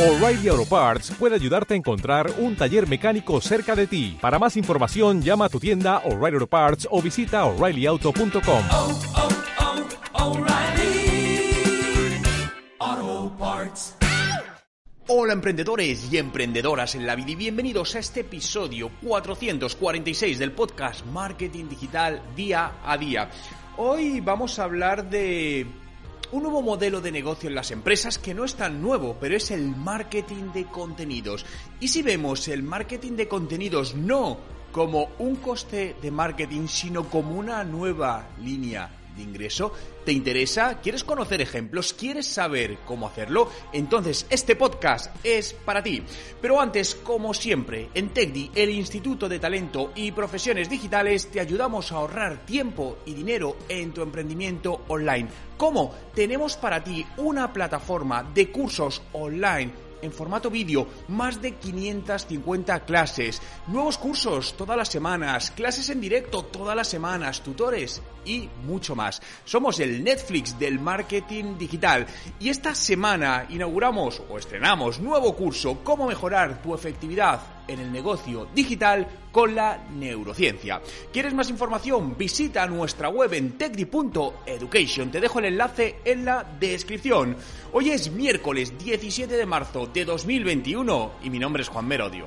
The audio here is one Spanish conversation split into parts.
O'Reilly Auto Parts puede ayudarte a encontrar un taller mecánico cerca de ti. Para más información, llama a tu tienda O'Reilly Auto Parts o visita oreillyauto.com. oh, oh, O'Reilly Auto Parts. Hola emprendedores y emprendedoras en la vida y bienvenidos a este episodio 446 del podcast Marketing Digital Día a Día. Hoy vamos a hablar de un nuevo modelo de negocio en las empresas que no es tan nuevo, pero es el marketing de contenidos. Y si vemos el marketing de contenidos no como un coste de marketing, sino como una nueva línea de ingreso, ¿te interesa? ¿Quieres conocer ejemplos? ¿Quieres saber cómo hacerlo? Entonces este podcast es para ti. Pero antes, como siempre, en TechDi, el Instituto de Talento y Profesiones Digitales, te ayudamos a ahorrar tiempo y dinero en tu emprendimiento online. ¿Cómo? Tenemos para ti una plataforma de cursos online en formato vídeo, más de 550 clases, nuevos cursos todas las semanas, clases en directo todas las semanas, tutores y mucho más. Somos el Netflix del marketing digital y esta semana inauguramos o estrenamos nuevo curso, cómo mejorar tu efectividad en el negocio digital con la neurociencia. ¿Quieres más información? Visita nuestra web en techdi.education. Te dejo el enlace en la descripción. Hoy es miércoles 17 de marzo de 2021 y mi nombre es Juan Merodio.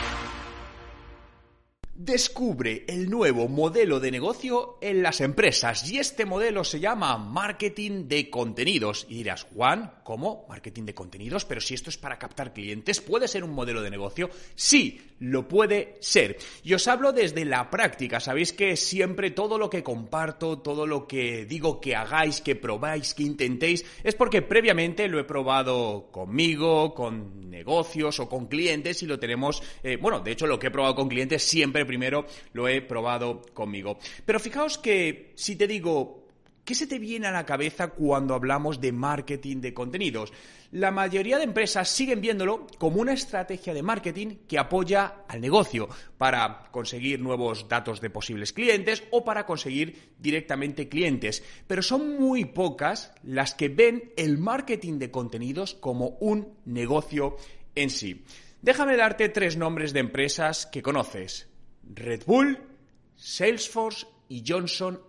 Descubre el nuevo modelo de negocio en las empresas y este modelo se llama marketing de contenidos. Y dirás, Juan, ¿cómo? Marketing de contenidos, pero si esto es para captar clientes, ¿puede ser un modelo de negocio? Sí, lo puede ser. Y os hablo desde la práctica. Sabéis que siempre todo lo que comparto, todo lo que digo que hagáis, que probáis, que intentéis, es porque previamente lo he probado conmigo, con negocios o con clientes y lo tenemos, eh, bueno, de hecho lo que he probado con clientes siempre lo he probado conmigo. Pero fijaos que si te digo, ¿qué se te viene a la cabeza cuando hablamos de marketing de contenidos? La mayoría de empresas siguen viéndolo como una estrategia de marketing que apoya al negocio para conseguir nuevos datos de posibles clientes o para conseguir directamente clientes. Pero son muy pocas las que ven el marketing de contenidos como un negocio en sí. Déjame darte tres nombres de empresas que conoces. Red Bull, Salesforce y Johnson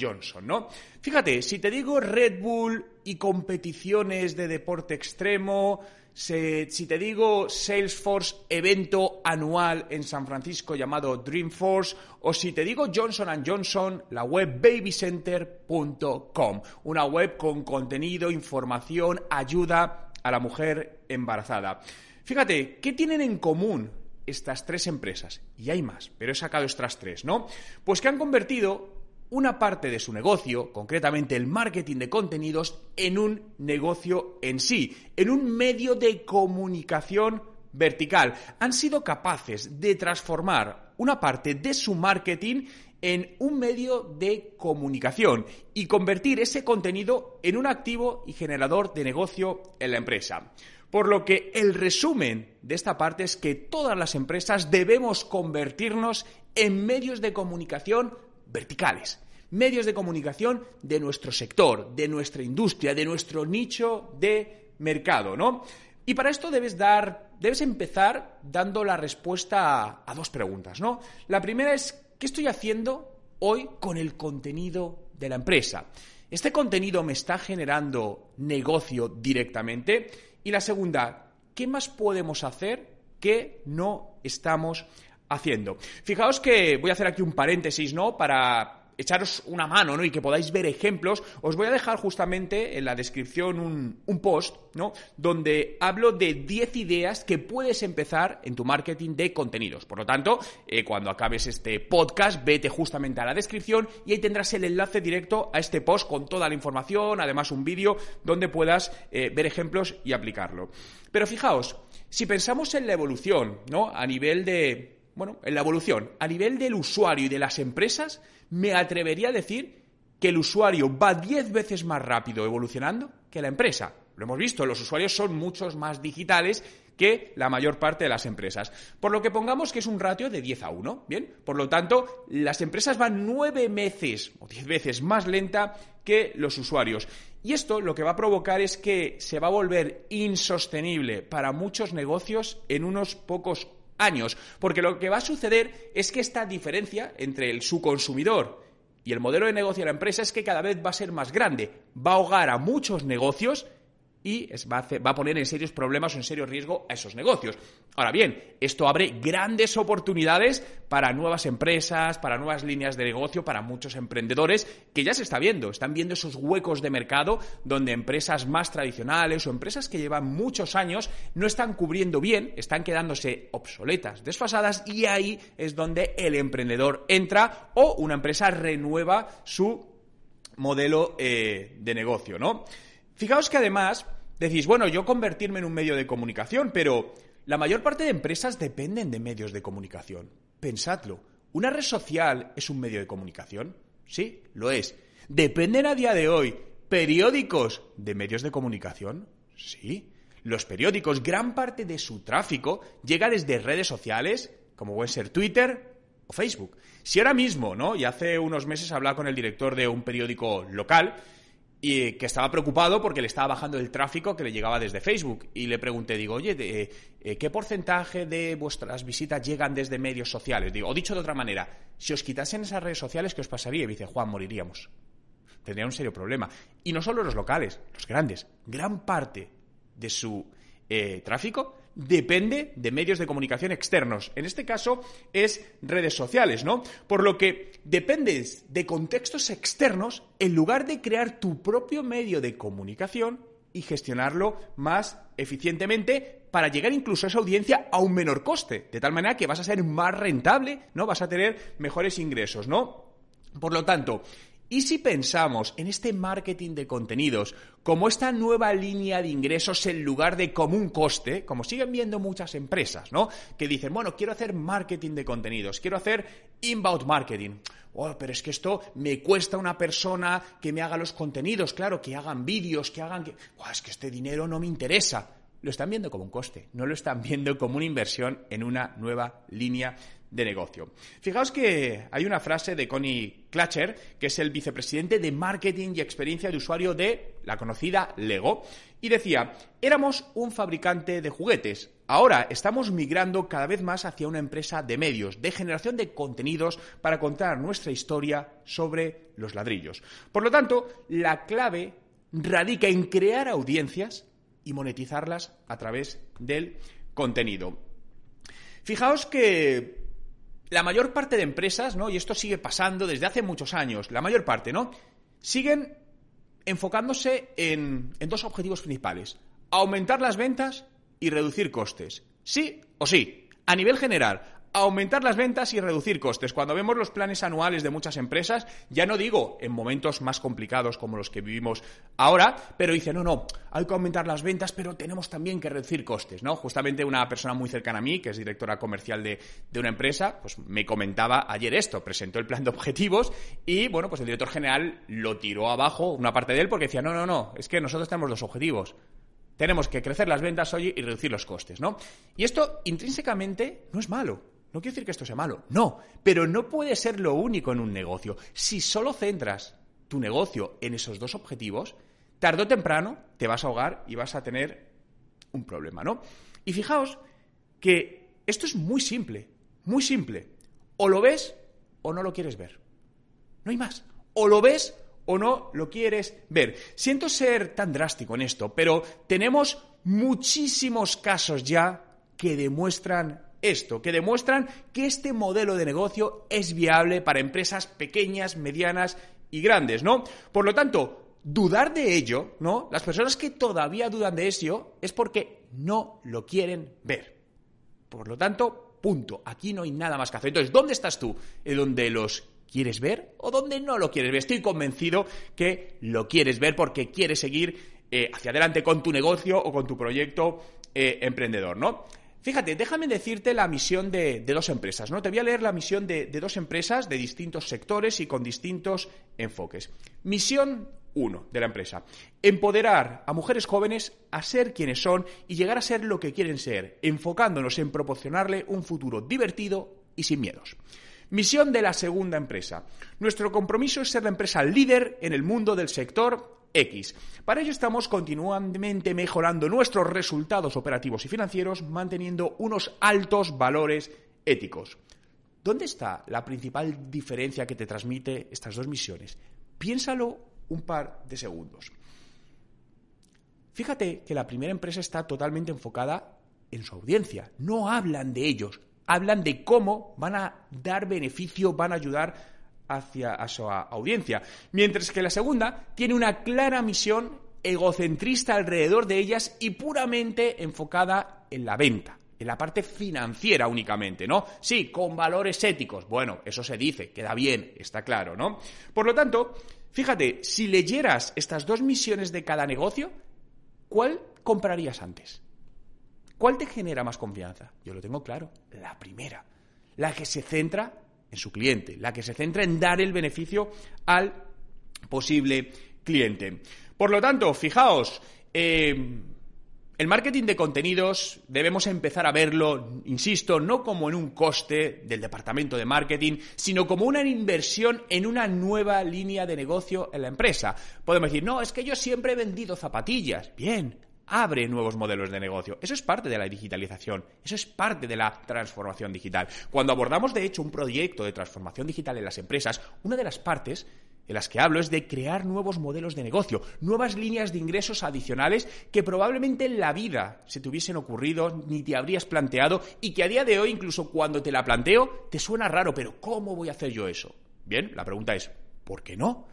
Johnson, ¿no? Fíjate, si te digo Red Bull y competiciones de deporte extremo, si te digo Salesforce evento anual en San Francisco llamado Dreamforce, o si te digo Johnson Johnson, la web babycenter.com, una web con contenido, información, ayuda a la mujer embarazada. Fíjate, ¿qué tienen en común estas tres empresas? Y hay más, pero he sacado estas tres, ¿no? Pues que han convertido una parte de su negocio, concretamente el marketing de contenidos, en un negocio en sí, en un medio de comunicación vertical. Han sido capaces de transformar una parte de su marketing en un medio de comunicación y convertir ese contenido en un activo y generador de negocio en la empresa. Por lo que el resumen de esta parte es que todas las empresas debemos convertirnos en medios de comunicación verticales, medios de comunicación de nuestro sector, de nuestra industria, de nuestro nicho de mercado, ¿no? Y para esto debes dar, debes empezar dando la respuesta a, dos preguntas, ¿no? La primera es ¿qué estoy haciendo hoy con el contenido de la empresa? ¿Este contenido me está generando negocio directamente? Y la segunda, ¿qué más podemos hacer que no estamos haciendo? Fijaos que voy a hacer aquí un paréntesis, ¿no? Para echaros una mano, ¿no? Y que podáis ver ejemplos, os voy a dejar justamente en la descripción un, post, ¿no? Donde hablo de 10 ideas que puedes empezar en tu marketing de contenidos. Por lo tanto, eh, cuando acabes este podcast, vete justamente a la descripción y ahí tendrás el enlace directo a este post con toda la información, además un vídeo donde puedas eh, ver ejemplos y aplicarlo. Pero fijaos, si pensamos en la evolución, ¿no? A nivel de, bueno, en la evolución, a nivel del usuario y de las empresas, me atrevería a decir que el usuario va 10 veces más rápido evolucionando que la empresa. Lo hemos visto, los usuarios son muchos más digitales que la mayor parte de las empresas. Por lo que pongamos que es un ratio de 10 a 1, ¿bien? Por lo tanto, las empresas van nueve veces o diez veces más lenta que los usuarios. Y esto lo que va a provocar es que se va a volver insostenible para muchos negocios en unos pocos años, porque lo que va a suceder es que esta diferencia entre el su consumidor y el modelo de negocio de la empresa es que cada vez va a ser más grande, va a ahogar a muchos negocios y va, a poner en serios problemas o en serio riesgo a esos negocios. Ahora bien, esto abre grandes oportunidades para nuevas empresas, para nuevas líneas de negocio, para muchos emprendedores que ya se está viendo, están viendo esos huecos de mercado donde empresas más tradicionales o empresas que llevan muchos años no están cubriendo bien, están quedándose obsoletas, desfasadas y ahí es donde el emprendedor entra o una empresa renueva su modelo eh, de negocio, ¿no? Fijaos que además decís, bueno, yo convertirme en un medio de comunicación, pero la mayor parte de empresas dependen de medios de comunicación. Pensadlo, ¿una red social es un medio de comunicación? Sí, lo es. ¿Dependen a día de hoy periódicos de medios de comunicación? Sí. Los periódicos, gran parte de su tráfico llega desde redes sociales, como puede ser Twitter o Facebook. Si ahora mismo, ¿no? Y hace unos meses hablaba con el director de un periódico local, y que estaba preocupado porque le estaba bajando el tráfico que le llegaba desde Facebook. Y le pregunté, digo, oye, eh, eh, ¿qué porcentaje de vuestras visitas llegan desde medios sociales? Digo, o dicho de otra manera, si os quitasen esas redes sociales, ¿qué os pasaría? Y dice, Juan, moriríamos. Tendría un serio problema. Y no solo los locales, los grandes. Gran parte de su eh, tráfico depende de medios de comunicación externos. En este caso es redes sociales, ¿no? Por lo que dependes de contextos externos en lugar de crear tu propio medio de comunicación y gestionarlo más eficientemente para llegar incluso a esa audiencia a un menor coste, de tal manera que vas a ser más rentable, ¿no? Vas a tener mejores ingresos, ¿no? Por lo tanto, ¿Y si pensamos en este marketing de contenidos como esta nueva línea de ingresos en lugar de como un coste, como siguen viendo muchas empresas, ¿no? Que dicen, bueno, quiero hacer marketing de contenidos, quiero hacer inbound marketing. Oh, pero es que esto me cuesta una persona que me haga los contenidos, claro, que hagan vídeos, que hagan... Que... es que este dinero no me interesa lo están viendo como un coste, no lo están viendo como una inversión en una nueva línea de negocio. Fijaos que hay una frase de Connie Clutcher, que es el vicepresidente de marketing y experiencia de usuario de la conocida Lego, y decía, éramos un fabricante de juguetes, ahora estamos migrando cada vez más hacia una empresa de medios, de generación de contenidos para contar nuestra historia sobre los ladrillos. Por lo tanto, la clave radica en crear audiencias y monetizarlas a través del contenido. Fijaos que la mayor parte de empresas, ¿no? Y esto sigue pasando desde hace muchos años, la mayor parte, ¿no? Siguen enfocándose en, en dos objetivos principales. Aumentar las ventas y reducir costes. Sí o sí. A nivel general, aumentar las ventas y reducir costes. Cuando vemos los planes anuales de muchas empresas, ya no digo en momentos más complicados como los que vivimos ahora, pero dice, no, no, hay que aumentar las ventas, pero tenemos también que reducir costes, ¿no? Justamente una persona muy cercana a mí, que es directora comercial de, de una empresa, pues me comentaba ayer esto, presentó el plan de objetivos y, bueno, pues el director general lo tiró abajo, una parte de él, porque decía, no, no, no, es que nosotros tenemos dos objetivos. Tenemos que crecer las ventas hoy y reducir los costes, ¿no? Y esto intrínsecamente no es malo. No quiero decir que esto sea malo, no, pero no puede ser lo único en un negocio. Si solo centras tu negocio en esos dos objetivos, tarde o temprano te vas a ahogar y vas a tener un problema, ¿no? Y fijaos que esto es muy simple, muy simple. O lo ves o no lo quieres ver. No hay más. O lo ves o no lo quieres ver. Siento ser tan drástico en esto, pero tenemos muchísimos casos ya que demuestran esto, que demuestran que este modelo de negocio es viable para empresas pequeñas, medianas y grandes, ¿no? Por lo tanto, dudar de ello, ¿no? Las personas que todavía dudan de eso es porque no lo quieren ver. Por lo tanto, punto. Aquí no hay nada más que hacer. Entonces, ¿dónde estás tú? ¿En donde los quieres ver o donde no lo quieres ver? Estoy convencido que lo quieres ver porque quieres seguir eh, hacia adelante con tu negocio o con tu proyecto eh, emprendedor, ¿no? Fíjate, déjame decirte la misión de, dos empresas, ¿no? Te voy a leer la misión de, dos empresas de distintos sectores y con distintos enfoques. Misión uno de la empresa. Empoderar a mujeres jóvenes a ser quienes son y llegar a ser lo que quieren ser, enfocándonos en proporcionarle un futuro divertido y sin miedos. Misión de la segunda empresa. Nuestro compromiso es ser la empresa líder en el mundo del sector X. Para ello estamos continuamente mejorando nuestros resultados operativos y financieros, manteniendo unos altos valores éticos. ¿Dónde está la principal diferencia que te transmite estas dos misiones? Piénsalo un par de segundos. Fíjate que la primera empresa está totalmente enfocada en su audiencia. No hablan de ellos, hablan de cómo van a dar beneficio, van a ayudar hacia a su audiencia. Mientras que la segunda tiene una clara misión egocentrista alrededor de ellas y puramente enfocada en la venta, en la parte financiera únicamente, ¿no? Sí, con valores éticos. Bueno, eso se dice, queda bien, está claro, ¿no? Por lo tanto, fíjate, si leyeras estas dos misiones de cada negocio, ¿cuál comprarías antes? ¿Cuál te genera más confianza? Yo lo tengo claro, la primera, la que se centra en su cliente, la que se centra en dar el beneficio al posible cliente. Por lo tanto, fijaos, eh, el marketing de contenidos debemos empezar a verlo, insisto, no como en un coste del departamento de marketing, sino como una inversión en una nueva línea de negocio en la empresa. Podemos decir, no, es que yo siempre he vendido zapatillas. Bien, abre nuevos modelos de negocio. Eso es parte de la digitalización, eso es parte de la transformación digital. Cuando abordamos, de hecho, un proyecto de transformación digital en las empresas, una de las partes en las que hablo es de crear nuevos modelos de negocio, nuevas líneas de ingresos adicionales que probablemente en la vida se te hubiesen ocurrido ni te habrías planteado y que a día de hoy, incluso cuando te la planteo, te suena raro, pero ¿cómo voy a hacer yo eso? Bien, la pregunta es, ¿por qué no?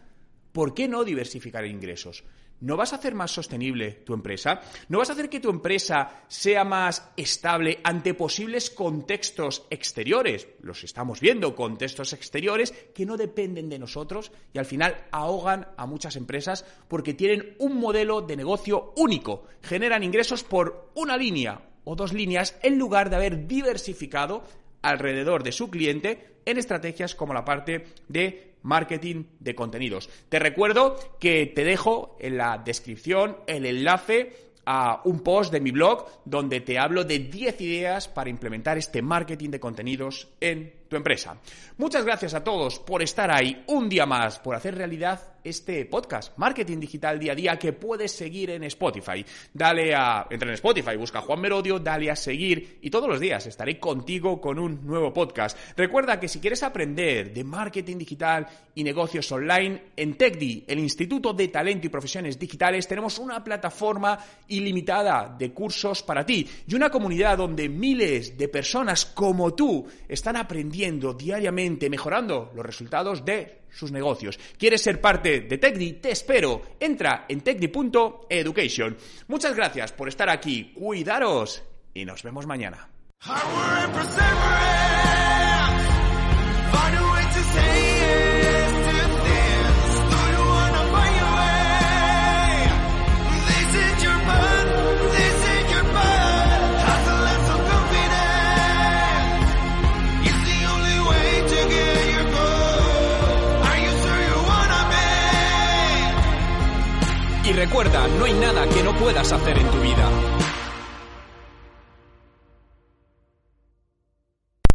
¿Por qué no diversificar ingresos? ¿No vas a hacer más sostenible tu empresa? ¿No vas a hacer que tu empresa sea más estable ante posibles contextos exteriores? Los estamos viendo, contextos exteriores que no dependen de nosotros y al final ahogan a muchas empresas porque tienen un modelo de negocio único. Generan ingresos por una línea o dos líneas en lugar de haber diversificado alrededor de su cliente en estrategias como la parte de marketing de contenidos. Te recuerdo que te dejo en la descripción el enlace a un post de mi blog donde te hablo de 10 ideas para implementar este marketing de contenidos en tu empresa. Muchas gracias a todos por estar ahí un día más, por hacer realidad este podcast, Marketing Digital Día a Día, que puedes seguir en Spotify. Dale a, entra en Spotify, busca Juan Merodio, dale a seguir y todos los días estaré contigo con un nuevo podcast. Recuerda que si quieres aprender de marketing digital y negocios online, en TechDi, el Instituto de Talento y Profesiones Digitales, tenemos una plataforma ilimitada de cursos para ti y una comunidad donde miles de personas como tú están aprendiendo diariamente, mejorando los resultados de sus negocios. ¿Quieres ser parte de TechDi? Te espero. Entra en techdi.education. Muchas gracias por estar aquí. Cuidaros y nos vemos mañana.